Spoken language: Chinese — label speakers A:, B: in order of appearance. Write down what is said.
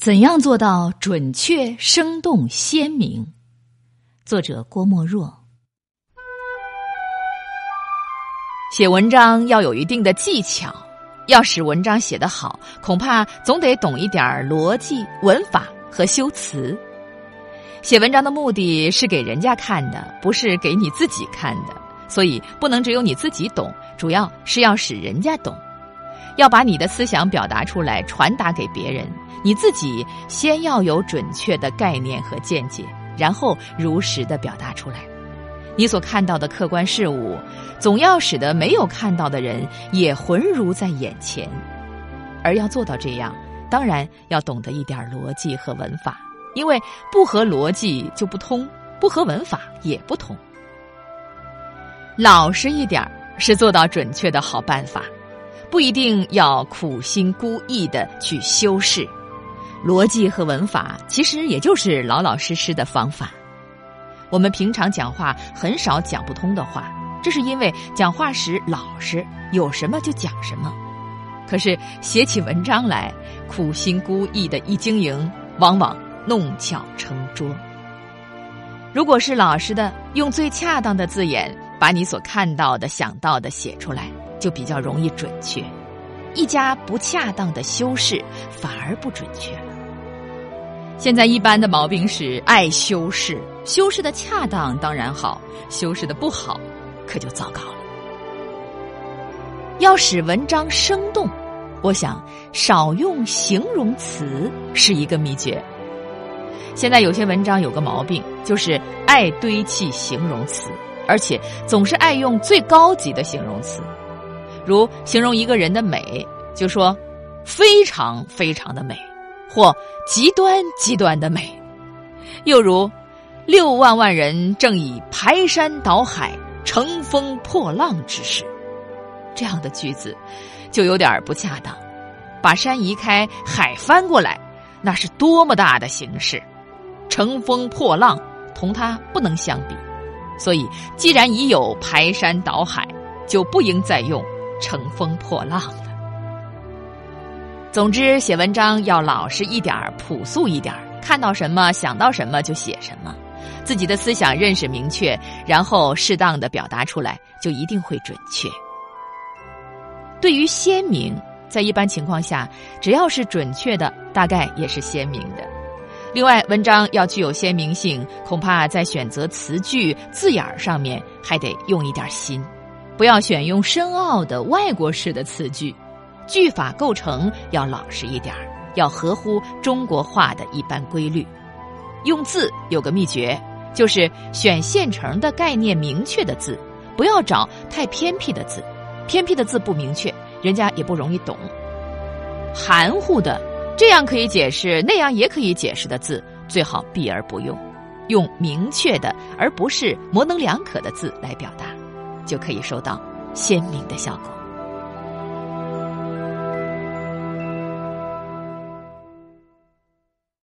A: 怎样做到准确、生动、鲜明？作者郭沫若。写文章要有一定的技巧，要使文章写得好，恐怕总得懂一点逻辑、文法和修辞。写文章的目的是给人家看的，不是给你自己看的，所以不能只有你自己懂，主要是要使人家懂。要把你的思想表达出来，传达给别人。你自己先要有准确的概念和见解，然后如实的表达出来。你所看到的客观事物，总要使得没有看到的人也浑如在眼前。而要做到这样，当然要懂得一点逻辑和文法，因为不合逻辑就不通，不合文法也不通。老实一点是做到准确的好办法。不一定要苦心孤诣的去修饰，逻辑和文法其实也就是老老实实的方法。我们平常讲话很少讲不通的话，这是因为讲话时老实，有什么就讲什么。可是写起文章来，苦心孤诣的一经营，往往弄巧成拙。如果是老实的，用最恰当的字眼，把你所看到的、想到的写出来。就比较容易准确，一家不恰当的修饰反而不准确了。现在一般的毛病是爱修饰，修饰的恰当当然好，修饰的不好可就糟糕了。要使文章生动，我想少用形容词是一个秘诀。现在有些文章有个毛病，就是爱堆砌形容词，而且总是爱用最高级的形容词。如形容一个人的美，就说非常非常的美，或极端极端的美；又如六万万人正以排山倒海、乘风破浪之势，这样的句子就有点不恰当。把山移开，海翻过来，那是多么大的形势！乘风破浪同它不能相比，所以既然已有排山倒海，就不应再用。乘风破浪的。总之，写文章要老实一点儿，朴素一点儿，看到什么想到什么就写什么，自己的思想认识明确，然后适当的表达出来，就一定会准确。对于鲜明，在一般情况下，只要是准确的，大概也是鲜明的。另外，文章要具有鲜明性，恐怕在选择词句字眼儿上面还得用一点心。不要选用深奥的外国式的词句，句法构成要老实一点儿，要合乎中国话的一般规律。用字有个秘诀，就是选现成的概念明确的字，不要找太偏僻的字。偏僻的字不明确，人家也不容易懂。含糊的，这样可以解释，那样也可以解释的字，最好避而不用。用明确的，而不是模棱两可的字来表达。就可以收到鲜明的效果。